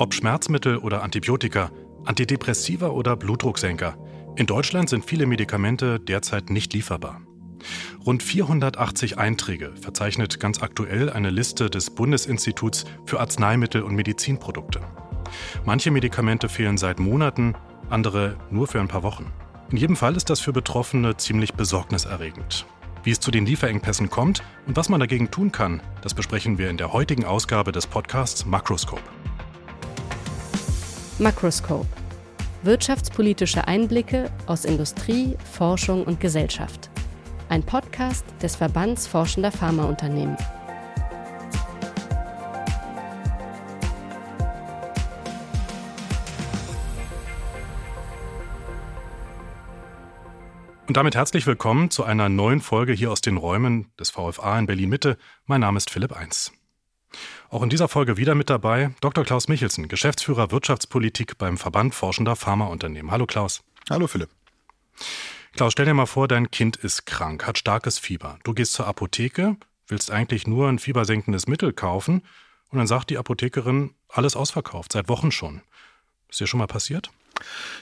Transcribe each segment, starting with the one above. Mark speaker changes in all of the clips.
Speaker 1: Ob Schmerzmittel oder Antibiotika, Antidepressiva oder Blutdrucksenker. In Deutschland sind viele Medikamente derzeit nicht lieferbar. Rund 480 Einträge verzeichnet ganz aktuell eine Liste des Bundesinstituts für Arzneimittel und Medizinprodukte. Manche Medikamente fehlen seit Monaten, andere nur für ein paar Wochen. In jedem Fall ist das für Betroffene ziemlich besorgniserregend. Wie es zu den Lieferengpässen kommt und was man dagegen tun kann, das besprechen wir in der heutigen Ausgabe des Podcasts Makroscope.
Speaker 2: Makroscope. Wirtschaftspolitische Einblicke aus Industrie, Forschung und Gesellschaft. Ein Podcast des Verbands Forschender Pharmaunternehmen.
Speaker 1: Und damit herzlich willkommen zu einer neuen Folge hier aus den Räumen des VFA in Berlin Mitte. Mein Name ist Philipp Eins. Auch in dieser Folge wieder mit dabei Dr. Klaus Michelsen, Geschäftsführer Wirtschaftspolitik beim Verband Forschender Pharmaunternehmen. Hallo Klaus.
Speaker 3: Hallo Philipp.
Speaker 1: Klaus, stell dir mal vor, dein Kind ist krank, hat starkes Fieber. Du gehst zur Apotheke, willst eigentlich nur ein fiebersenkendes Mittel kaufen und dann sagt die Apothekerin, alles ausverkauft, seit Wochen schon. Ist dir schon mal passiert?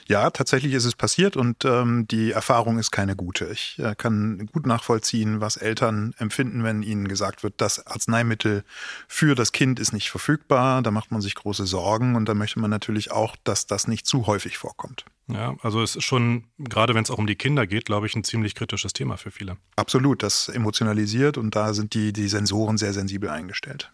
Speaker 3: Ja, tatsächlich ist es passiert und ähm, die Erfahrung ist keine gute. Ich äh, kann gut nachvollziehen, was Eltern empfinden, wenn ihnen gesagt wird, das Arzneimittel für das Kind ist nicht verfügbar. Da macht man sich große Sorgen und da möchte man natürlich auch, dass das nicht zu häufig vorkommt.
Speaker 1: Ja, also es ist schon, gerade wenn es auch um die Kinder geht, glaube ich, ein ziemlich kritisches Thema für viele.
Speaker 3: Absolut, das emotionalisiert und da sind die, die Sensoren sehr sensibel eingestellt.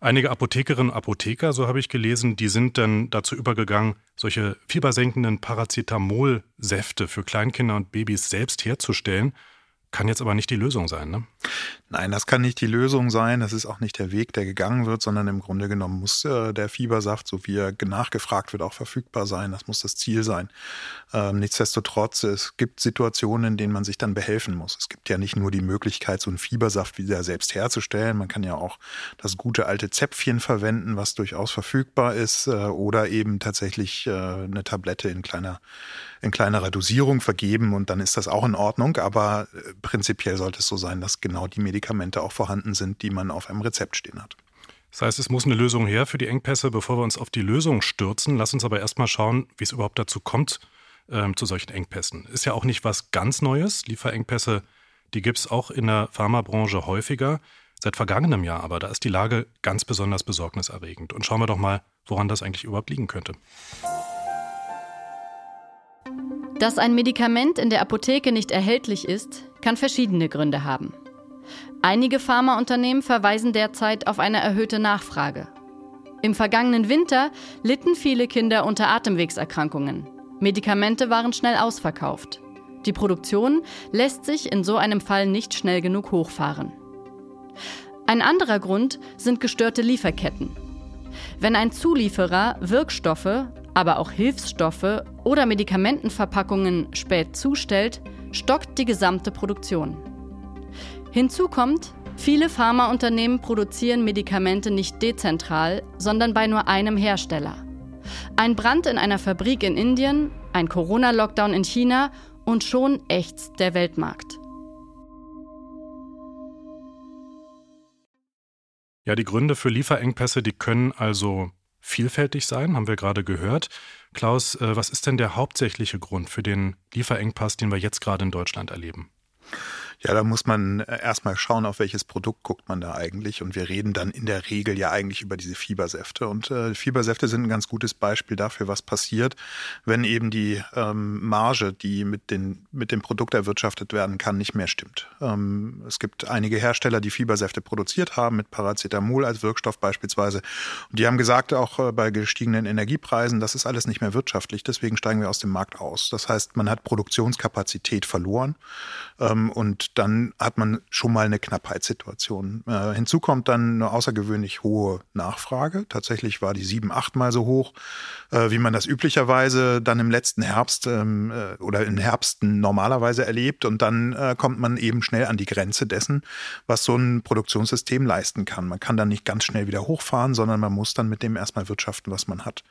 Speaker 1: Einige Apothekerinnen und Apotheker, so habe ich gelesen, die sind dann dazu übergegangen, solche fiebersenkenden Paracetamol-Säfte für Kleinkinder und Babys selbst herzustellen. Kann jetzt aber nicht die Lösung sein, ne?
Speaker 3: Nein, das kann nicht die Lösung sein. Das ist auch nicht der Weg, der gegangen wird, sondern im Grunde genommen muss äh, der Fiebersaft, so wie er nachgefragt wird, auch verfügbar sein. Das muss das Ziel sein. Ähm, nichtsdestotrotz, es gibt Situationen, in denen man sich dann behelfen muss. Es gibt ja nicht nur die Möglichkeit, so einen Fiebersaft wieder selbst herzustellen. Man kann ja auch das gute alte Zäpfchen verwenden, was durchaus verfügbar ist, äh, oder eben tatsächlich äh, eine Tablette in kleiner in kleinerer Dosierung vergeben und dann ist das auch in Ordnung. Aber äh, prinzipiell sollte es so sein, dass genau die Medikamente auch vorhanden sind, die man auf einem Rezept stehen hat.
Speaker 1: Das heißt, es muss eine Lösung her für die Engpässe. Bevor wir uns auf die Lösung stürzen, lass uns aber erstmal schauen, wie es überhaupt dazu kommt, ähm, zu solchen Engpässen. Ist ja auch nicht was ganz Neues. Lieferengpässe, die gibt es auch in der Pharmabranche häufiger. Seit vergangenem Jahr aber, da ist die Lage ganz besonders besorgniserregend. Und schauen wir doch mal, woran das eigentlich überhaupt liegen könnte.
Speaker 2: Dass ein Medikament in der Apotheke nicht erhältlich ist, kann verschiedene Gründe haben. Einige Pharmaunternehmen verweisen derzeit auf eine erhöhte Nachfrage. Im vergangenen Winter litten viele Kinder unter Atemwegserkrankungen. Medikamente waren schnell ausverkauft. Die Produktion lässt sich in so einem Fall nicht schnell genug hochfahren. Ein anderer Grund sind gestörte Lieferketten. Wenn ein Zulieferer Wirkstoffe, aber auch Hilfsstoffe oder Medikamentenverpackungen spät zustellt, stockt die gesamte Produktion. Hinzu kommt, viele Pharmaunternehmen produzieren Medikamente nicht dezentral, sondern bei nur einem Hersteller. Ein Brand in einer Fabrik in Indien, ein Corona-Lockdown in China und schon ächzt der Weltmarkt.
Speaker 1: Ja, die Gründe für Lieferengpässe, die können also vielfältig sein, haben wir gerade gehört. Klaus, äh, was ist denn der hauptsächliche Grund für den Lieferengpass, den wir jetzt gerade in Deutschland erleben?
Speaker 3: Ja, da muss man äh, erstmal schauen, auf welches Produkt guckt man da eigentlich. Und wir reden dann in der Regel ja eigentlich über diese Fiebersäfte. Und äh, Fiebersäfte sind ein ganz gutes Beispiel dafür, was passiert, wenn eben die ähm, Marge, die mit, den, mit dem Produkt erwirtschaftet werden kann, nicht mehr stimmt. Ähm, es gibt einige Hersteller, die Fiebersäfte produziert haben, mit Paracetamol als Wirkstoff beispielsweise. Und die haben gesagt, auch äh, bei gestiegenen Energiepreisen, das ist alles nicht mehr wirtschaftlich. Deswegen steigen wir aus dem Markt aus. Das heißt, man hat Produktionskapazität verloren. Ähm, und dann hat man schon mal eine Knappheitssituation. Äh, hinzu kommt dann eine außergewöhnlich hohe Nachfrage. Tatsächlich war die sieben, achtmal so hoch, äh, wie man das üblicherweise dann im letzten Herbst ähm, äh, oder in Herbsten normalerweise erlebt. Und dann äh, kommt man eben schnell an die Grenze dessen, was so ein Produktionssystem leisten kann. Man kann dann nicht ganz schnell wieder hochfahren, sondern man muss dann mit dem erstmal wirtschaften, was man hat.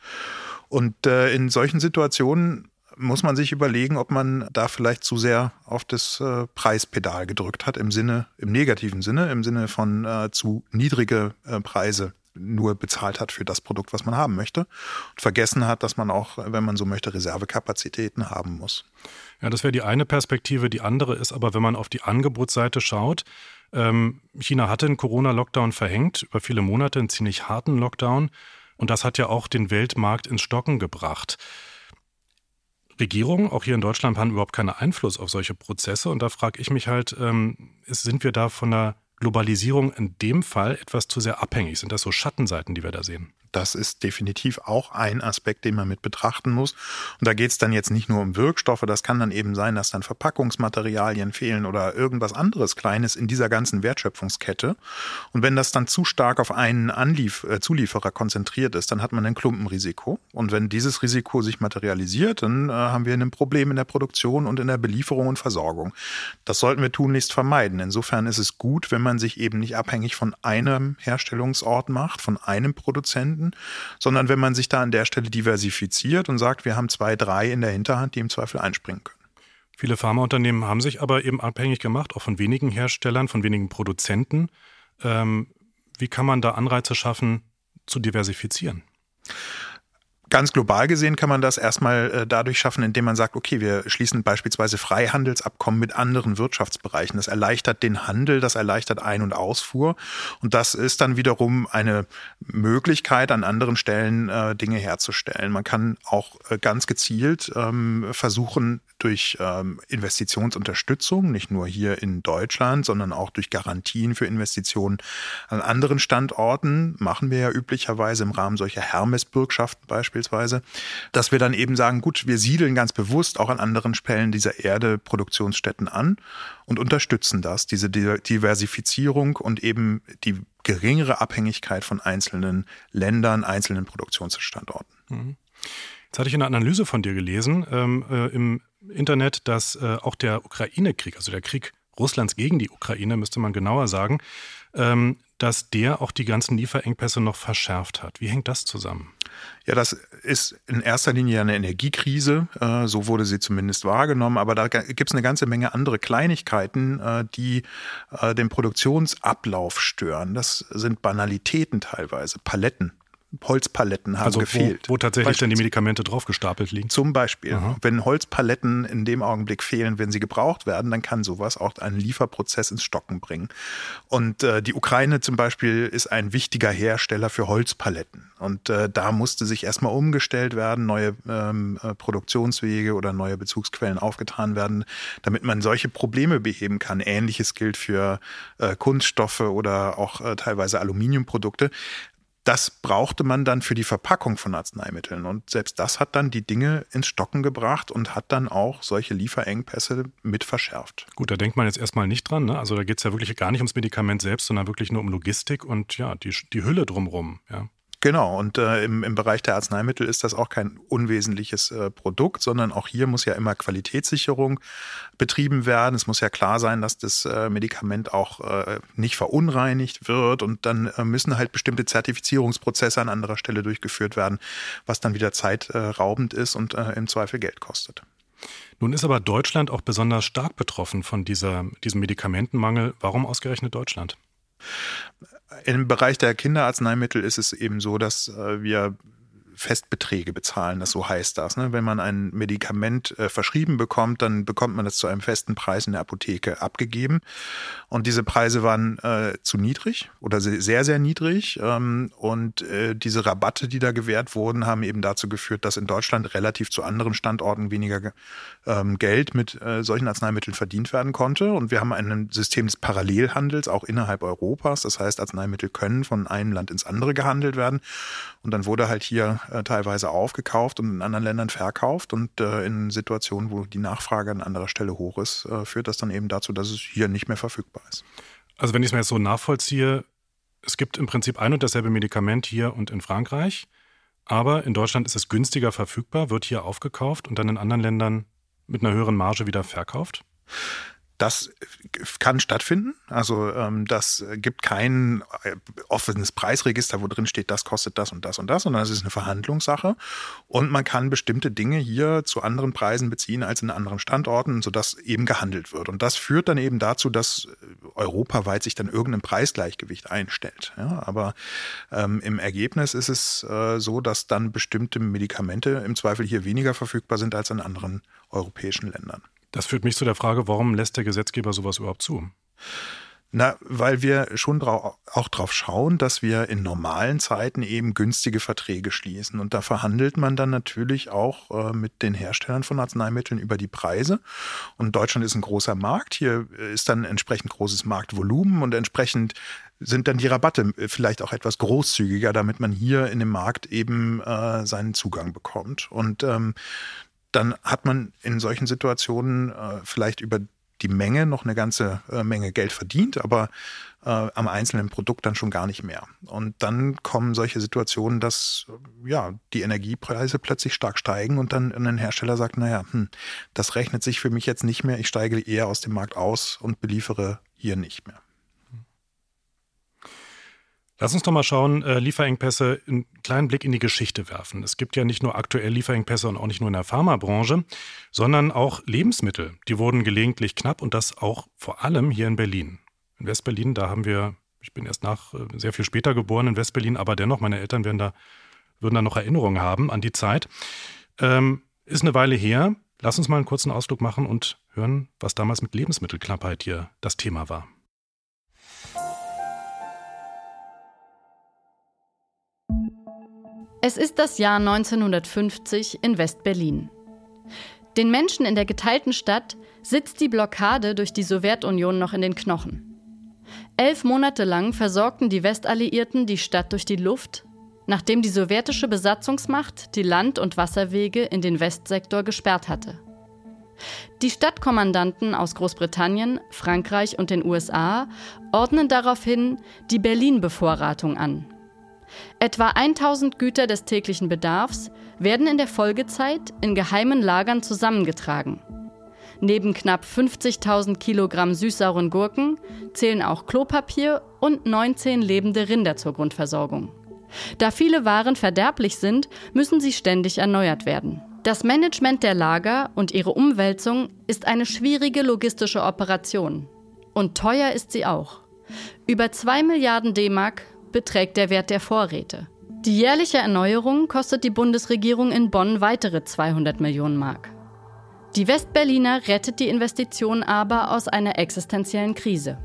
Speaker 3: Und äh, in solchen Situationen muss man sich überlegen, ob man da vielleicht zu sehr auf das äh, Preispedal gedrückt hat, im Sinne, im negativen Sinne, im Sinne von äh, zu niedrige äh, Preise nur bezahlt hat für das Produkt, was man haben möchte und vergessen hat, dass man auch, wenn man so möchte, Reservekapazitäten haben muss.
Speaker 1: Ja, das wäre die eine Perspektive. Die andere ist aber, wenn man auf die Angebotsseite schaut, ähm, China hatte einen Corona-Lockdown verhängt, über viele Monate einen ziemlich harten Lockdown. Und das hat ja auch den Weltmarkt ins Stocken gebracht. Regierungen, auch hier in Deutschland, haben überhaupt keinen Einfluss auf solche Prozesse. Und da frage ich mich halt, ähm, sind wir da von der Globalisierung in dem Fall etwas zu sehr abhängig? Sind das so Schattenseiten, die wir da sehen?
Speaker 3: Das ist definitiv auch ein Aspekt, den man mit betrachten muss. Und da geht es dann jetzt nicht nur um Wirkstoffe, das kann dann eben sein, dass dann Verpackungsmaterialien fehlen oder irgendwas anderes Kleines in dieser ganzen Wertschöpfungskette. Und wenn das dann zu stark auf einen Anlief äh, Zulieferer konzentriert ist, dann hat man ein Klumpenrisiko. Und wenn dieses Risiko sich materialisiert, dann äh, haben wir ein Problem in der Produktion und in der Belieferung und Versorgung. Das sollten wir tunlichst vermeiden. Insofern ist es gut, wenn man sich eben nicht abhängig von einem Herstellungsort macht, von einem Produzenten, finden, sondern wenn man sich da an der Stelle diversifiziert und sagt, wir haben zwei, drei in der Hinterhand, die im Zweifel einspringen können.
Speaker 1: Viele Pharmaunternehmen haben sich aber eben abhängig gemacht, auch von wenigen Herstellern, von wenigen Produzenten. Ähm, wie kann man da Anreize schaffen, zu diversifizieren?
Speaker 3: Ganz global gesehen kann man das erstmal äh, dadurch schaffen, indem man sagt, okay, wir schließen beispielsweise Freihandelsabkommen mit anderen Wirtschaftsbereichen. Das erleichtert den Handel, das erleichtert Ein- und Ausfuhr. Und das ist dann wiederum eine Möglichkeit, an anderen Stellen äh, Dinge herzustellen. Man kann auch äh, ganz gezielt ähm, versuchen, durch ähm, Investitionsunterstützung, nicht nur hier in Deutschland, sondern auch durch Garantien für Investitionen an anderen Standorten, machen wir ja üblicherweise im Rahmen solcher Hermes-Bürgschaften beispielsweise, dass wir dann eben sagen, gut, wir siedeln ganz bewusst auch an anderen Stellen dieser Erde Produktionsstätten an und unterstützen das, diese Diversifizierung und eben die geringere Abhängigkeit von einzelnen Ländern, einzelnen Produktionsstandorten.
Speaker 1: Mhm. Jetzt hatte ich eine Analyse von dir gelesen ähm, äh, im Internet, dass äh, auch der Ukraine-Krieg, also der Krieg Russlands gegen die Ukraine, müsste man genauer sagen, ähm, dass der auch die ganzen Lieferengpässe noch verschärft hat. Wie hängt das zusammen?
Speaker 3: Ja, das ist in erster Linie eine Energiekrise, äh, so wurde sie zumindest wahrgenommen, aber da gibt es eine ganze Menge andere Kleinigkeiten, äh, die äh, den Produktionsablauf stören. Das sind Banalitäten teilweise, Paletten Holzpaletten haben also gefehlt.
Speaker 1: Wo, wo tatsächlich dann die Medikamente drauf gestapelt liegen.
Speaker 3: Zum Beispiel. Aha. Wenn Holzpaletten in dem Augenblick fehlen, wenn sie gebraucht werden, dann kann sowas auch einen Lieferprozess ins Stocken bringen. Und äh, die Ukraine zum Beispiel ist ein wichtiger Hersteller für Holzpaletten. Und äh, da musste sich erstmal umgestellt werden, neue ähm, äh, Produktionswege oder neue Bezugsquellen aufgetan werden, damit man solche Probleme beheben kann. Ähnliches gilt für äh, Kunststoffe oder auch äh, teilweise Aluminiumprodukte das brauchte man dann für die Verpackung von Arzneimitteln. Und selbst das hat dann die Dinge ins Stocken gebracht und hat dann auch solche Lieferengpässe mit verschärft.
Speaker 1: Gut, da denkt man jetzt erstmal nicht dran. Ne? Also da geht es ja wirklich gar nicht ums Medikament selbst, sondern wirklich nur um Logistik und ja, die, die Hülle drumherum. Ja.
Speaker 3: Genau, und äh, im, im Bereich der Arzneimittel ist das auch kein unwesentliches äh, Produkt, sondern auch hier muss ja immer Qualitätssicherung betrieben werden. Es muss ja klar sein, dass das äh, Medikament auch äh, nicht verunreinigt wird und dann äh, müssen halt bestimmte Zertifizierungsprozesse an anderer Stelle durchgeführt werden, was dann wieder zeitraubend ist und äh, im Zweifel Geld kostet.
Speaker 1: Nun ist aber Deutschland auch besonders stark betroffen von dieser, diesem Medikamentenmangel. Warum ausgerechnet Deutschland?
Speaker 3: Im Bereich der Kinderarzneimittel ist es eben so, dass äh, wir Festbeträge bezahlen, das so heißt das. Ne? Wenn man ein Medikament äh, verschrieben bekommt, dann bekommt man das zu einem festen Preis in der Apotheke abgegeben. Und diese Preise waren äh, zu niedrig oder sehr, sehr niedrig. Ähm, und äh, diese Rabatte, die da gewährt wurden, haben eben dazu geführt, dass in Deutschland relativ zu anderen Standorten weniger ähm, Geld mit äh, solchen Arzneimitteln verdient werden konnte. Und wir haben ein System des Parallelhandels auch innerhalb Europas. Das heißt, Arzneimittel können von einem Land ins andere gehandelt werden. Und dann wurde halt hier äh, teilweise aufgekauft und in anderen Ländern verkauft. Und äh, in Situationen, wo die Nachfrage an anderer Stelle hoch ist, äh, führt das dann eben dazu, dass es hier nicht mehr verfügbar ist.
Speaker 1: Also wenn ich es mir jetzt so nachvollziehe, es gibt im Prinzip ein und dasselbe Medikament hier und in Frankreich, aber in Deutschland ist es günstiger verfügbar, wird hier aufgekauft und dann in anderen Ländern mit einer höheren Marge wieder verkauft?
Speaker 3: Das kann stattfinden. Also ähm, das gibt kein äh, offenes Preisregister, wo drin steht, das kostet das und das und das, sondern es ist eine Verhandlungssache. Und man kann bestimmte Dinge hier zu anderen Preisen beziehen als in anderen Standorten, sodass eben gehandelt wird. Und das führt dann eben dazu, dass europaweit sich dann irgendein Preisgleichgewicht einstellt. Ja, aber ähm, im Ergebnis ist es äh, so, dass dann bestimmte Medikamente im Zweifel hier weniger verfügbar sind als in anderen europäischen Ländern.
Speaker 1: Das führt mich zu der Frage, warum lässt der Gesetzgeber sowas überhaupt zu?
Speaker 3: Na, weil wir schon drau auch darauf schauen, dass wir in normalen Zeiten eben günstige Verträge schließen. Und da verhandelt man dann natürlich auch äh, mit den Herstellern von Arzneimitteln über die Preise. Und Deutschland ist ein großer Markt. Hier ist dann entsprechend großes Marktvolumen und entsprechend sind dann die Rabatte vielleicht auch etwas großzügiger, damit man hier in dem Markt eben äh, seinen Zugang bekommt. Und ähm, dann hat man in solchen Situationen äh, vielleicht über die Menge noch eine ganze äh, Menge Geld verdient, aber äh, am einzelnen Produkt dann schon gar nicht mehr. Und dann kommen solche Situationen, dass äh, ja die Energiepreise plötzlich stark steigen und dann ein Hersteller sagt, naja, hm, das rechnet sich für mich jetzt nicht mehr, ich steige eher aus dem Markt aus und beliefere hier nicht mehr.
Speaker 1: Lass uns doch mal schauen, äh, Lieferengpässe, einen kleinen Blick in die Geschichte werfen. Es gibt ja nicht nur aktuell Lieferengpässe und auch nicht nur in der Pharmabranche, sondern auch Lebensmittel. Die wurden gelegentlich knapp und das auch vor allem hier in Berlin. In Westberlin, da haben wir, ich bin erst nach äh, sehr viel später geboren in Westberlin, aber dennoch, meine Eltern werden da, würden da noch Erinnerungen haben an die Zeit. Ähm, ist eine Weile her. Lass uns mal einen kurzen Ausflug machen und hören, was damals mit Lebensmittelknappheit hier das Thema war.
Speaker 2: Es ist das Jahr 1950 in West-Berlin. Den Menschen in der geteilten Stadt sitzt die Blockade durch die Sowjetunion noch in den Knochen. Elf Monate lang versorgten die Westalliierten die Stadt durch die Luft, nachdem die sowjetische Besatzungsmacht die Land- und Wasserwege in den Westsektor gesperrt hatte. Die Stadtkommandanten aus Großbritannien, Frankreich und den USA ordnen daraufhin die Berlin-Bevorratung an, Etwa 1000 Güter des täglichen Bedarfs werden in der Folgezeit in geheimen Lagern zusammengetragen. Neben knapp 50.000 Kilogramm süßsauren Gurken zählen auch Klopapier und 19 lebende Rinder zur Grundversorgung. Da viele Waren verderblich sind, müssen sie ständig erneuert werden. Das Management der Lager und ihre Umwälzung ist eine schwierige logistische Operation. Und teuer ist sie auch. Über 2 Milliarden D-Mark beträgt der Wert der Vorräte. Die jährliche Erneuerung kostet die Bundesregierung in Bonn weitere 200 Millionen Mark. Die Westberliner rettet die Investition aber aus einer existenziellen Krise.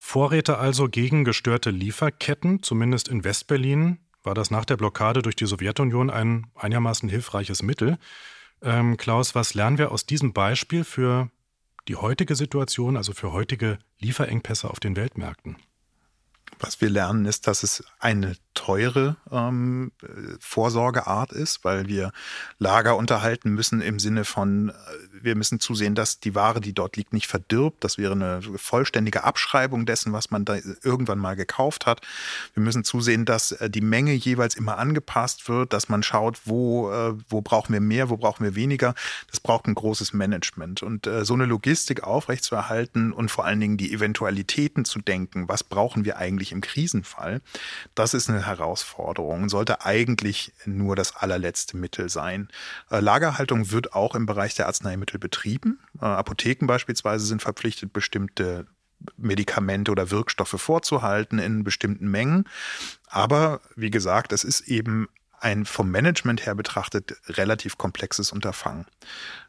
Speaker 1: Vorräte also gegen gestörte Lieferketten, zumindest in Westberlin, war das nach der Blockade durch die Sowjetunion ein einigermaßen hilfreiches Mittel. Ähm, Klaus, was lernen wir aus diesem Beispiel für die heutige Situation, also für heutige Lieferengpässe auf den Weltmärkten?
Speaker 3: Was wir lernen, ist, dass es eine teure ähm, Vorsorgeart ist, weil wir Lager unterhalten müssen im Sinne von, äh, wir müssen zusehen, dass die Ware, die dort liegt, nicht verdirbt. Das wäre eine vollständige Abschreibung dessen, was man da irgendwann mal gekauft hat. Wir müssen zusehen, dass äh, die Menge jeweils immer angepasst wird, dass man schaut, wo, äh, wo brauchen wir mehr, wo brauchen wir weniger. Das braucht ein großes Management. Und äh, so eine Logistik aufrechtzuerhalten und vor allen Dingen die Eventualitäten zu denken, was brauchen wir eigentlich im Krisenfall, das ist eine Herausforderung, sollte eigentlich nur das allerletzte Mittel sein. Äh, Lagerhaltung wird auch im Bereich der Arzneimittel betrieben. Äh, Apotheken beispielsweise sind verpflichtet, bestimmte Medikamente oder Wirkstoffe vorzuhalten in bestimmten Mengen. Aber wie gesagt, es ist eben ein vom Management her betrachtet relativ komplexes Unterfangen.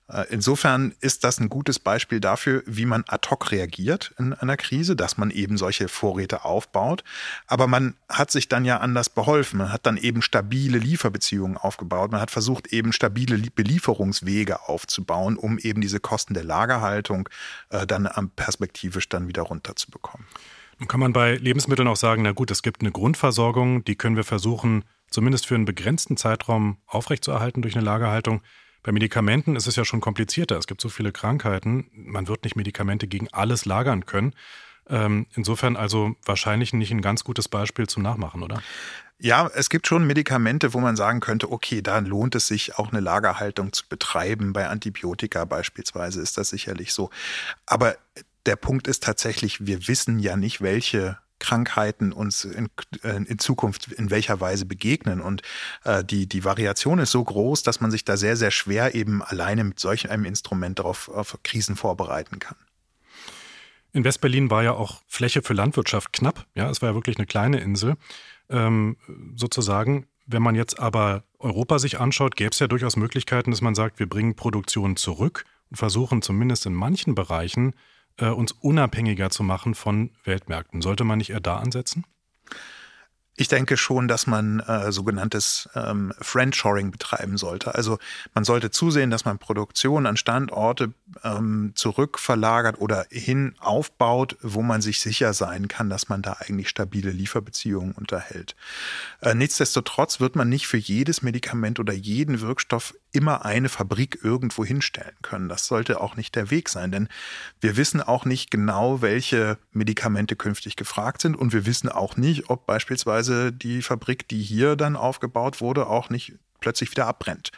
Speaker 3: Äh, insofern ist das ein gutes Beispiel dafür, wie man ad hoc reagiert in einer Krise, dass man eben solche Vorräte aufbaut. Aber man hat sich dann ja anders beholfen. Man hat dann eben stabile Lieferbeziehungen aufgebaut. Man hat versucht, eben stabile Belieferungswege aufzubauen, um eben diese Kosten der Lagerhaltung äh, dann perspektivisch dann wieder runterzubekommen.
Speaker 1: Nun kann man bei Lebensmitteln auch sagen, na gut, es gibt eine Grundversorgung, die können wir versuchen, zumindest für einen begrenzten Zeitraum aufrechtzuerhalten durch eine Lagerhaltung. Bei Medikamenten ist es ja schon komplizierter. Es gibt so viele Krankheiten. Man wird nicht Medikamente gegen alles lagern können. Ähm, insofern also wahrscheinlich nicht ein ganz gutes Beispiel zum Nachmachen, oder?
Speaker 3: Ja, es gibt schon Medikamente, wo man sagen könnte, okay, da lohnt es sich auch eine Lagerhaltung zu betreiben. Bei Antibiotika beispielsweise ist das sicherlich so. Aber der Punkt ist tatsächlich, wir wissen ja nicht, welche Krankheiten uns in, äh, in, Zukunft in welcher Weise begegnen. Und äh, die, die Variation ist so groß, dass man sich da sehr, sehr schwer eben alleine mit solch einem Instrument darauf auf Krisen vorbereiten kann.
Speaker 1: In Westberlin war ja auch Fläche für Landwirtschaft knapp. Ja, es war ja wirklich eine kleine Insel. Ähm, sozusagen, wenn man jetzt aber Europa sich anschaut, gäbe es ja durchaus Möglichkeiten, dass man sagt, wir bringen Produktion zurück und versuchen zumindest in manchen Bereichen äh, uns unabhängiger zu machen von Weltmärkten. Sollte man nicht eher da ansetzen?
Speaker 3: Ich denke schon, dass man äh, sogenanntes ähm, Friendshoring betreiben sollte. Also man sollte zusehen, dass man Produktion an Standorte ähm, zurückverlagert oder hin aufbaut, wo man sich sicher sein kann, dass man da eigentlich stabile Lieferbeziehungen unterhält. Äh, nichtsdestotrotz wird man nicht für jedes Medikament oder jeden Wirkstoff immer eine Fabrik irgendwo hinstellen können. Das sollte auch nicht der Weg sein, denn wir wissen auch nicht genau, welche Medikamente künftig gefragt sind und wir wissen auch nicht, ob beispielsweise die Fabrik, die hier dann aufgebaut wurde, auch nicht plötzlich wieder abbrennt.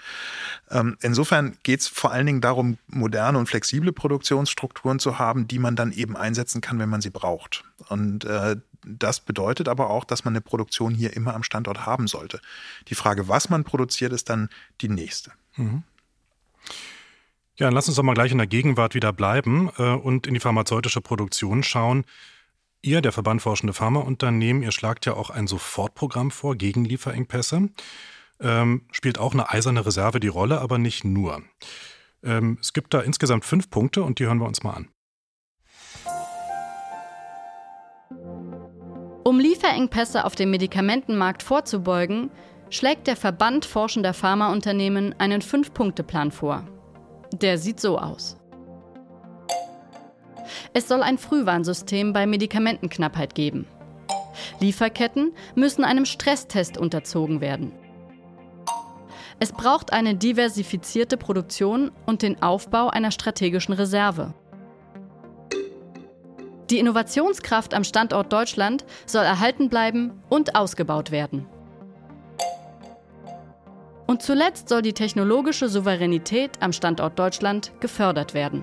Speaker 3: Ähm, insofern geht es vor allen Dingen darum, moderne und flexible Produktionsstrukturen zu haben, die man dann eben einsetzen kann, wenn man sie braucht. Und äh, das bedeutet aber auch, dass man eine Produktion hier immer am Standort haben sollte. Die Frage, was man produziert, ist dann die nächste. Mhm.
Speaker 1: Ja, dann lass uns doch mal gleich in der Gegenwart wieder bleiben äh, und in die pharmazeutische Produktion schauen. Ihr, der Verband Forschende Pharmaunternehmen, ihr schlagt ja auch ein Sofortprogramm vor gegen Lieferengpässe. Ähm, spielt auch eine eiserne Reserve die Rolle, aber nicht nur. Ähm, es gibt da insgesamt fünf Punkte und die hören wir uns mal an.
Speaker 2: Um Lieferengpässe auf dem Medikamentenmarkt vorzubeugen, schlägt der Verband forschender Pharmaunternehmen einen Fünf-Punkte-Plan vor. Der sieht so aus. Es soll ein Frühwarnsystem bei Medikamentenknappheit geben. Lieferketten müssen einem Stresstest unterzogen werden. Es braucht eine diversifizierte Produktion und den Aufbau einer strategischen Reserve. Die Innovationskraft am Standort Deutschland soll erhalten bleiben und ausgebaut werden. Und zuletzt soll die technologische Souveränität am Standort Deutschland gefördert werden.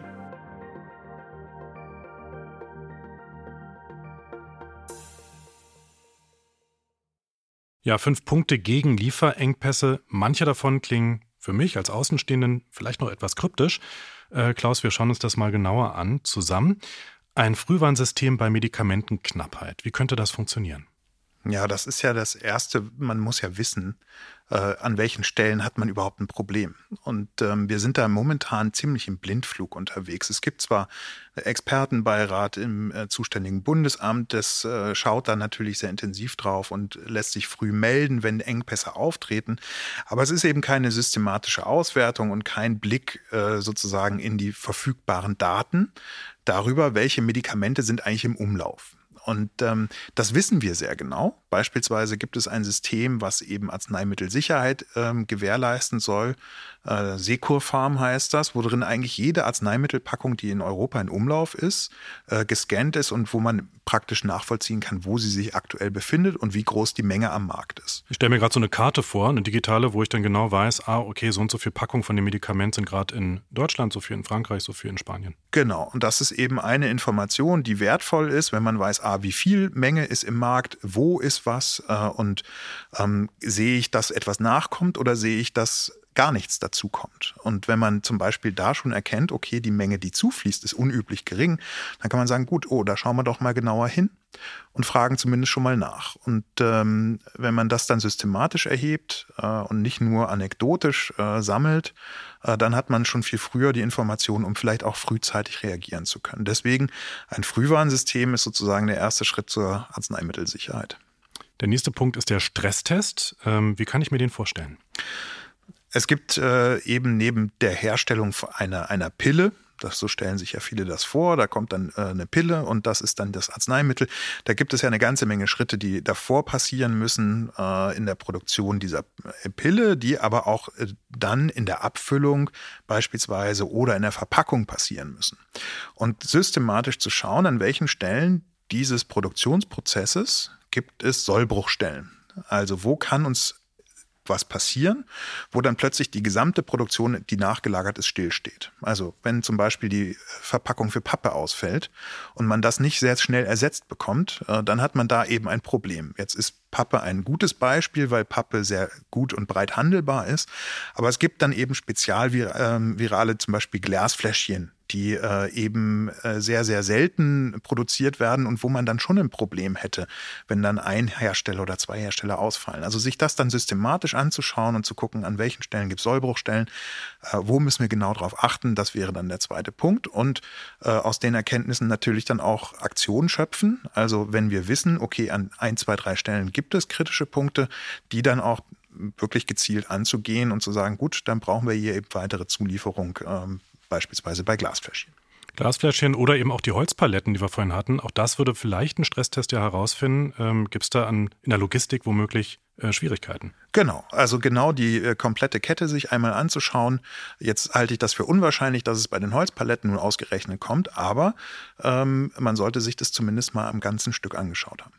Speaker 1: Ja, fünf Punkte gegen Lieferengpässe. Manche davon klingen für mich als Außenstehenden vielleicht noch etwas kryptisch. Äh, Klaus, wir schauen uns das mal genauer an zusammen. Ein Frühwarnsystem bei Medikamentenknappheit. Wie könnte das funktionieren?
Speaker 3: Ja, das ist ja das Erste. Man muss ja wissen, äh, an welchen Stellen hat man überhaupt ein Problem. Und ähm, wir sind da momentan ziemlich im Blindflug unterwegs. Es gibt zwar Expertenbeirat im äh, zuständigen Bundesamt, das äh, schaut da natürlich sehr intensiv drauf und lässt sich früh melden, wenn Engpässe auftreten. Aber es ist eben keine systematische Auswertung und kein Blick äh, sozusagen in die verfügbaren Daten darüber, welche Medikamente sind eigentlich im Umlauf. Und ähm, das wissen wir sehr genau. Beispielsweise gibt es ein System, was eben Arzneimittelsicherheit ähm, gewährleisten soll. Äh, Securfarm heißt das, wo drin eigentlich jede Arzneimittelpackung, die in Europa in Umlauf ist, äh, gescannt ist und wo man praktisch nachvollziehen kann, wo sie sich aktuell befindet und wie groß die Menge am Markt ist.
Speaker 1: Ich stelle mir gerade so eine Karte vor, eine digitale, wo ich dann genau weiß, ah, okay, so und so viel Packung von dem Medikament sind gerade in Deutschland, so viel in Frankreich, so viel in Spanien.
Speaker 3: Genau, und das ist eben eine Information, die wertvoll ist, wenn man weiß, ah, wie viel Menge ist im Markt, wo ist was äh, und ähm, sehe ich, dass etwas nachkommt oder sehe ich, dass gar nichts dazu kommt. Und wenn man zum Beispiel da schon erkennt, okay, die Menge, die zufließt, ist unüblich gering, dann kann man sagen, gut, oh, da schauen wir doch mal genauer hin und fragen zumindest schon mal nach. Und ähm, wenn man das dann systematisch erhebt äh, und nicht nur anekdotisch äh, sammelt, äh, dann hat man schon viel früher die Informationen, um vielleicht auch frühzeitig reagieren zu können. Deswegen ein Frühwarnsystem ist sozusagen der erste Schritt zur Arzneimittelsicherheit.
Speaker 1: Der nächste Punkt ist der Stresstest. Ähm, wie kann ich mir den vorstellen?
Speaker 3: Es gibt äh, eben neben der Herstellung einer, einer Pille, das, so stellen sich ja viele das vor. Da kommt dann äh, eine Pille und das ist dann das Arzneimittel. Da gibt es ja eine ganze Menge Schritte, die davor passieren müssen äh, in der Produktion dieser äh, Pille, die aber auch äh, dann in der Abfüllung beispielsweise oder in der Verpackung passieren müssen. Und systematisch zu schauen, an welchen Stellen dieses Produktionsprozesses gibt es Sollbruchstellen. Also wo kann uns was passieren, wo dann plötzlich die gesamte Produktion, die nachgelagert ist, stillsteht. Also wenn zum Beispiel die Verpackung für Pappe ausfällt und man das nicht sehr schnell ersetzt bekommt, äh, dann hat man da eben ein Problem. Jetzt ist Pappe ein gutes Beispiel, weil Pappe sehr gut und breit handelbar ist. Aber es gibt dann eben Spezialvirale, zum Beispiel Glasfläschchen, die äh, eben äh, sehr, sehr selten produziert werden und wo man dann schon ein Problem hätte, wenn dann ein Hersteller oder zwei Hersteller ausfallen. Also sich das dann systematisch anzuschauen und zu gucken, an welchen Stellen gibt es Sollbruchstellen, äh, wo müssen wir genau darauf achten, das wäre dann der zweite Punkt. Und äh, aus den Erkenntnissen natürlich dann auch Aktionen schöpfen. Also wenn wir wissen, okay, an ein, zwei, drei Stellen gibt es kritische Punkte, die dann auch wirklich gezielt anzugehen und zu sagen, gut, dann brauchen wir hier eben weitere Zulieferung ähm, beispielsweise bei Glasfläschchen.
Speaker 1: Glasfläschchen oder eben auch die Holzpaletten, die wir vorhin hatten. Auch das würde vielleicht ein Stresstest ja herausfinden. Ähm, Gibt es da an, in der Logistik womöglich äh, Schwierigkeiten?
Speaker 3: Genau, also genau die äh, komplette Kette sich einmal anzuschauen. Jetzt halte ich das für unwahrscheinlich, dass es bei den Holzpaletten nun ausgerechnet kommt, aber ähm, man sollte sich das zumindest mal am ganzen Stück angeschaut haben.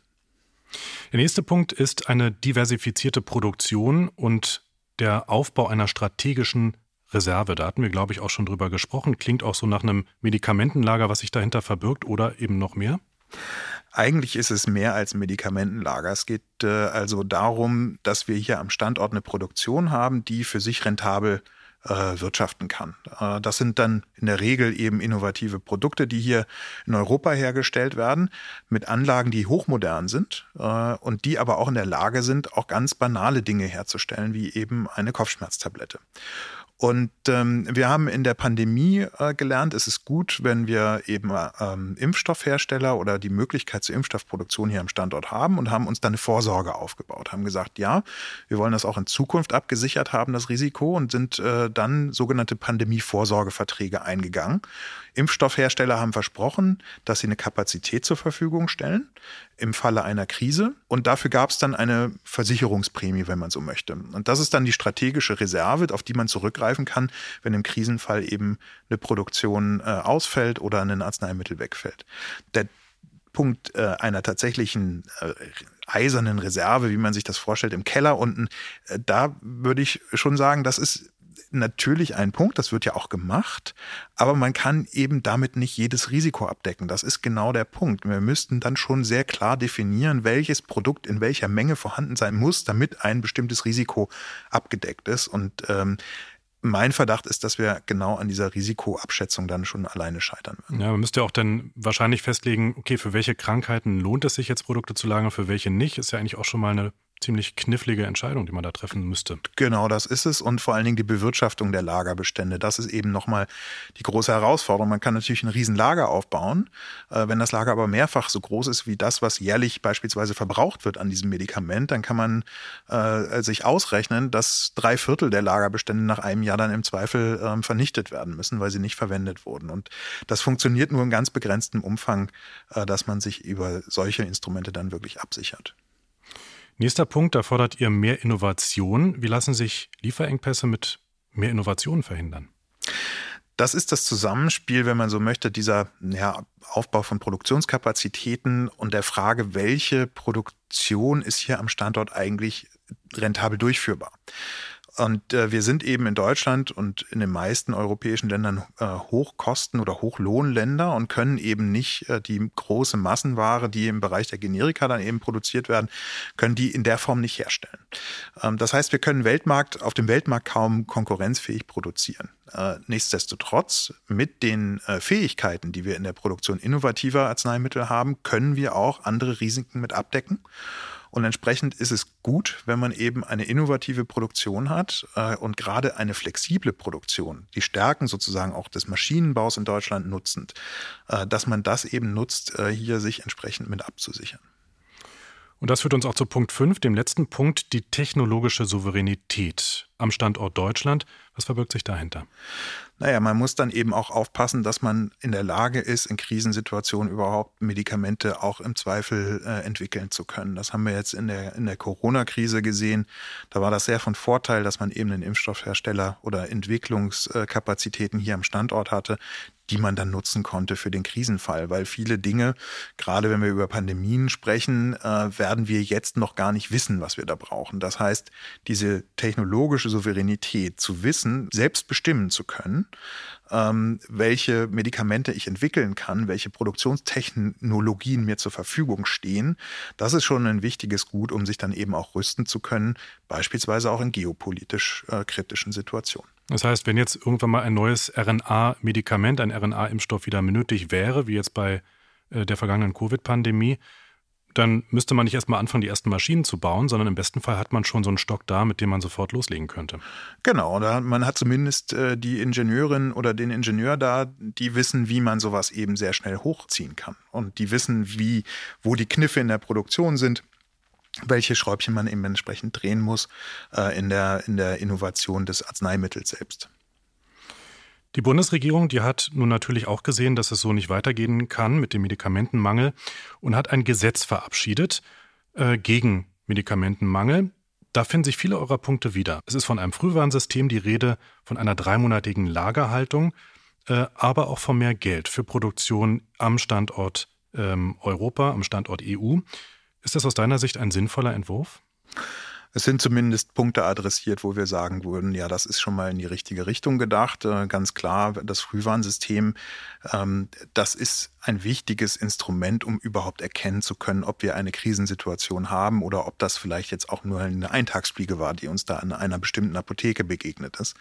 Speaker 1: Der nächste Punkt ist eine diversifizierte Produktion und der Aufbau einer strategischen Reserve. Da hatten wir, glaube ich, auch schon drüber gesprochen. Klingt auch so nach einem Medikamentenlager, was sich dahinter verbirgt oder eben noch mehr?
Speaker 3: Eigentlich ist es mehr als Medikamentenlager. Es geht äh, also darum, dass wir hier am Standort eine Produktion haben, die für sich rentabel äh, wirtschaften kann. Äh, das sind dann in der Regel eben innovative Produkte, die hier in Europa hergestellt werden, mit Anlagen, die hochmodern sind äh, und die aber auch in der Lage sind, auch ganz banale Dinge herzustellen, wie eben eine Kopfschmerztablette. Und ähm, wir haben in der Pandemie äh, gelernt, es ist gut, wenn wir eben ähm, Impfstoffhersteller oder die Möglichkeit zur Impfstoffproduktion hier am Standort haben und haben uns dann eine Vorsorge aufgebaut, haben gesagt, ja, wir wollen das auch in Zukunft abgesichert haben, das Risiko, und sind äh, dann sogenannte Pandemie-Vorsorgeverträge eingegangen. Impfstoffhersteller haben versprochen, dass sie eine Kapazität zur Verfügung stellen im Falle einer Krise. Und dafür gab es dann eine Versicherungsprämie, wenn man so möchte. Und das ist dann die strategische Reserve, auf die man zurückgreifen kann, wenn im Krisenfall eben eine Produktion äh, ausfällt oder ein Arzneimittel wegfällt. Der Punkt äh, einer tatsächlichen äh, eisernen Reserve, wie man sich das vorstellt, im Keller unten, äh, da würde ich schon sagen, das ist natürlich ein Punkt, das wird ja auch gemacht, aber man kann eben damit nicht jedes Risiko abdecken. Das ist genau der Punkt. Wir müssten dann schon sehr klar definieren, welches Produkt in welcher Menge vorhanden sein muss, damit ein bestimmtes Risiko abgedeckt ist. Und ähm, mein Verdacht ist, dass wir genau an dieser Risikoabschätzung dann schon alleine scheitern
Speaker 1: werden. Ja, man müsste auch dann wahrscheinlich festlegen, okay, für welche Krankheiten lohnt es sich jetzt Produkte zu lagern, für welche nicht, ist ja eigentlich auch schon mal eine ziemlich knifflige Entscheidung, die man da treffen müsste.
Speaker 3: Genau, das ist es. Und vor allen Dingen die Bewirtschaftung der Lagerbestände. Das ist eben nochmal die große Herausforderung. Man kann natürlich ein Riesenlager aufbauen. Äh, wenn das Lager aber mehrfach so groß ist wie das, was jährlich beispielsweise verbraucht wird an diesem Medikament, dann kann man äh, sich ausrechnen, dass drei Viertel der Lagerbestände nach einem Jahr dann im Zweifel äh, vernichtet werden müssen, weil sie nicht verwendet wurden. Und das funktioniert nur in ganz begrenztem Umfang, äh, dass man sich über solche Instrumente dann wirklich absichert.
Speaker 1: Nächster Punkt, da fordert ihr mehr Innovation. Wie lassen sich Lieferengpässe mit mehr Innovation verhindern?
Speaker 3: Das ist das Zusammenspiel, wenn man so möchte, dieser ja, Aufbau von Produktionskapazitäten und der Frage, welche Produktion ist hier am Standort eigentlich rentabel durchführbar. Und äh, wir sind eben in Deutschland und in den meisten europäischen Ländern äh, Hochkosten- oder Hochlohnländer und können eben nicht äh, die große Massenware, die im Bereich der Generika dann eben produziert werden, können die in der Form nicht herstellen. Ähm, das heißt, wir können Weltmarkt, auf dem Weltmarkt kaum konkurrenzfähig produzieren. Äh, nichtsdestotrotz, mit den äh, Fähigkeiten, die wir in der Produktion innovativer Arzneimittel haben, können wir auch andere Risiken mit abdecken. Und entsprechend ist es gut, wenn man eben eine innovative Produktion hat äh, und gerade eine flexible Produktion, die Stärken sozusagen auch des Maschinenbaus in Deutschland nutzend, äh, dass man das eben nutzt, äh, hier sich entsprechend mit abzusichern.
Speaker 1: Und das führt uns auch zu Punkt 5, dem letzten Punkt, die technologische Souveränität. am Standort Deutschland. Was verbirgt sich dahinter?
Speaker 3: Naja, man muss dann eben auch aufpassen, dass man in der Lage ist, in Krisensituationen überhaupt Medikamente auch im Zweifel äh, entwickeln zu können. Das haben wir jetzt in der, in der Corona-Krise gesehen. Da war das sehr von Vorteil, dass man eben einen Impfstoffhersteller oder Entwicklungskapazitäten hier am Standort hatte, die man dann nutzen konnte für den Krisenfall, weil viele Dinge, gerade wenn wir über Pandemien sprechen, äh, werden wir jetzt noch gar nicht wissen, was wir da brauchen. Das heißt, diese technologische Souveränität zu wissen, selbst bestimmen zu können, ähm, welche Medikamente ich entwickeln kann, welche Produktionstechnologien mir zur Verfügung stehen, das ist schon ein wichtiges Gut, um sich dann eben auch rüsten zu können, beispielsweise auch in geopolitisch äh, kritischen Situationen.
Speaker 1: Das heißt, wenn jetzt irgendwann mal ein neues RNA-Medikament, ein RNA-Impfstoff wieder nötig wäre, wie jetzt bei äh, der vergangenen Covid-Pandemie, dann müsste man nicht erstmal anfangen, die ersten Maschinen zu bauen, sondern im besten Fall hat man schon so einen Stock da, mit dem man sofort loslegen könnte.
Speaker 3: Genau, da, man hat zumindest äh, die Ingenieurin oder den Ingenieur da, die wissen, wie man sowas eben sehr schnell hochziehen kann. Und die wissen, wie, wo die Kniffe in der Produktion sind welche Schräubchen man eben entsprechend drehen muss äh, in, der, in der Innovation des Arzneimittels selbst.
Speaker 1: Die Bundesregierung, die hat nun natürlich auch gesehen, dass es so nicht weitergehen kann mit dem Medikamentenmangel und hat ein Gesetz verabschiedet äh, gegen Medikamentenmangel. Da finden sich viele eurer Punkte wieder. Es ist von einem Frühwarnsystem die Rede, von einer dreimonatigen Lagerhaltung, äh, aber auch von mehr Geld für Produktion am Standort ähm, Europa, am Standort EU. Ist das aus deiner Sicht ein sinnvoller Entwurf?
Speaker 3: Es sind zumindest Punkte adressiert, wo wir sagen würden, ja, das ist schon mal in die richtige Richtung gedacht. Äh, ganz klar, das Frühwarnsystem, ähm, das ist ein wichtiges Instrument, um überhaupt erkennen zu können, ob wir eine Krisensituation haben oder ob das vielleicht jetzt auch nur eine Eintagsfliege war, die uns da an einer bestimmten Apotheke begegnet ist.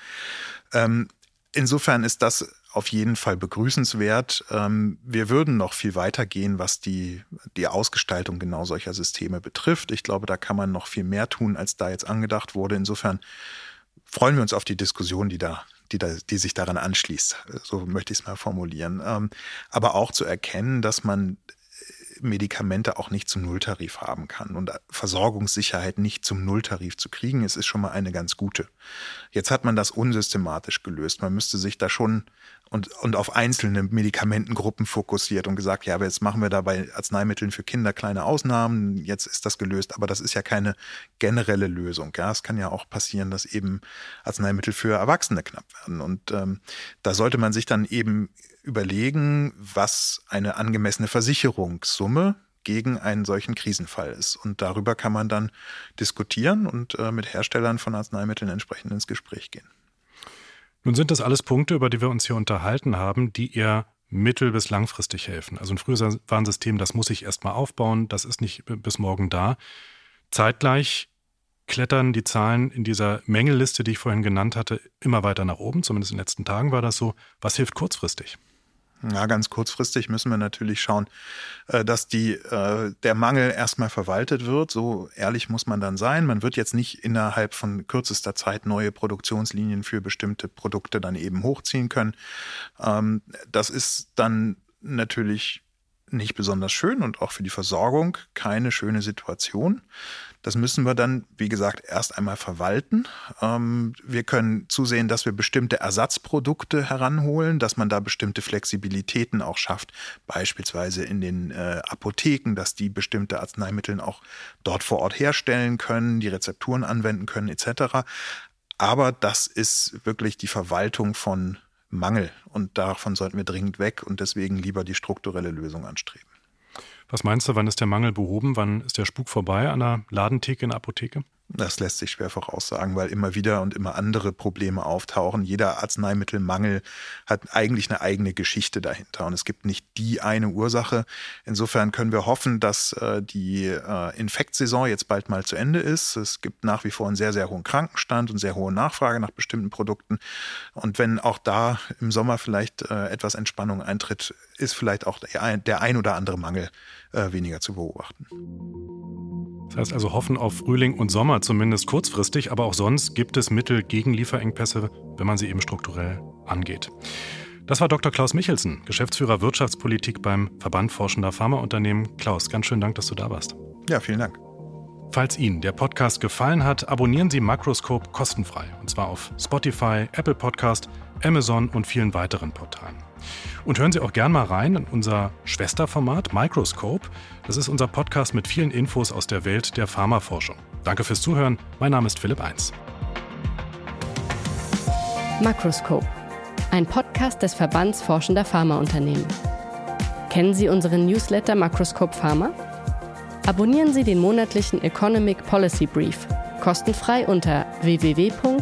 Speaker 3: Ähm, insofern ist das auf jeden Fall begrüßenswert. Ähm, wir würden noch viel weiter gehen, was die, die Ausgestaltung genau solcher Systeme betrifft. Ich glaube, da kann man noch viel mehr tun, als da jetzt angedacht wurde. Insofern freuen wir uns auf die Diskussion, die da, die da, die sich daran anschließt. So möchte ich es mal formulieren. Ähm, aber auch zu erkennen, dass man Medikamente auch nicht zum Nulltarif haben kann und Versorgungssicherheit nicht zum Nulltarif zu kriegen, es ist schon mal eine ganz gute. Jetzt hat man das unsystematisch gelöst. Man müsste sich da schon und, und auf einzelne Medikamentengruppen fokussiert und gesagt, ja, aber jetzt machen wir da bei Arzneimitteln für Kinder kleine Ausnahmen, jetzt ist das gelöst, aber das ist ja keine generelle Lösung. Ja, es kann ja auch passieren, dass eben Arzneimittel für Erwachsene knapp werden. Und ähm, da sollte man sich dann eben überlegen, was eine angemessene Versicherungssumme gegen einen solchen Krisenfall ist. Und darüber kann man dann diskutieren und äh, mit Herstellern von Arzneimitteln entsprechend ins Gespräch gehen.
Speaker 1: Nun sind das alles Punkte, über die wir uns hier unterhalten haben, die eher mittel- bis langfristig helfen. Also ein Frühwarnsystem, das muss ich erstmal aufbauen, das ist nicht bis morgen da. Zeitgleich klettern die Zahlen in dieser Mängelliste, die ich vorhin genannt hatte, immer weiter nach oben. Zumindest in den letzten Tagen war das so. Was hilft kurzfristig?
Speaker 3: Ja, ganz kurzfristig müssen wir natürlich schauen, äh, dass die, äh, der Mangel erstmal verwaltet wird. So ehrlich muss man dann sein. Man wird jetzt nicht innerhalb von kürzester Zeit neue Produktionslinien für bestimmte Produkte dann eben hochziehen können. Ähm, das ist dann natürlich nicht besonders schön und auch für die Versorgung keine schöne Situation. Das müssen wir dann, wie gesagt, erst einmal verwalten. Ähm, wir können zusehen, dass wir bestimmte Ersatzprodukte heranholen, dass man da bestimmte Flexibilitäten auch schafft, beispielsweise in den äh, Apotheken, dass die bestimmte Arzneimittel auch dort vor Ort herstellen können, die Rezepturen anwenden können etc. Aber das ist wirklich die Verwaltung von Mangel und davon sollten wir dringend weg und deswegen lieber die strukturelle Lösung anstreben.
Speaker 1: Was meinst du, wann ist der Mangel behoben? Wann ist der Spuk vorbei an der Ladentheke in der Apotheke?
Speaker 3: Das lässt sich schwer voraussagen, weil immer wieder und immer andere Probleme auftauchen. Jeder Arzneimittelmangel hat eigentlich eine eigene Geschichte dahinter und es gibt nicht die eine Ursache. Insofern können wir hoffen, dass äh, die äh, Infektsaison jetzt bald mal zu Ende ist. Es gibt nach wie vor einen sehr, sehr hohen Krankenstand und sehr hohe Nachfrage nach bestimmten Produkten. Und wenn auch da im Sommer vielleicht äh, etwas Entspannung eintritt, ist vielleicht auch der ein, der ein oder andere Mangel äh, weniger zu beobachten.
Speaker 1: Das heißt also hoffen auf Frühling und Sommer, zumindest kurzfristig, aber auch sonst gibt es Mittel gegen Lieferengpässe, wenn man sie eben strukturell angeht. Das war Dr. Klaus Michelsen, Geschäftsführer Wirtschaftspolitik beim Verband Forschender Pharmaunternehmen. Klaus, ganz schönen Dank, dass du da warst.
Speaker 3: Ja, vielen Dank.
Speaker 1: Falls Ihnen der Podcast gefallen hat, abonnieren Sie Makroscope kostenfrei. Und zwar auf Spotify, Apple Podcast, Amazon und vielen weiteren Portalen. Und hören Sie auch gern mal rein in unser Schwesterformat Microscope. Das ist unser Podcast mit vielen Infos aus der Welt der Pharmaforschung. Danke fürs Zuhören. Mein Name ist Philipp Eins.
Speaker 4: Makroscope, ein Podcast des Verbands Forschender Pharmaunternehmen. Kennen Sie unseren Newsletter Makroscope Pharma? Abonnieren Sie den monatlichen Economic Policy Brief kostenfrei unter www.vfa.de.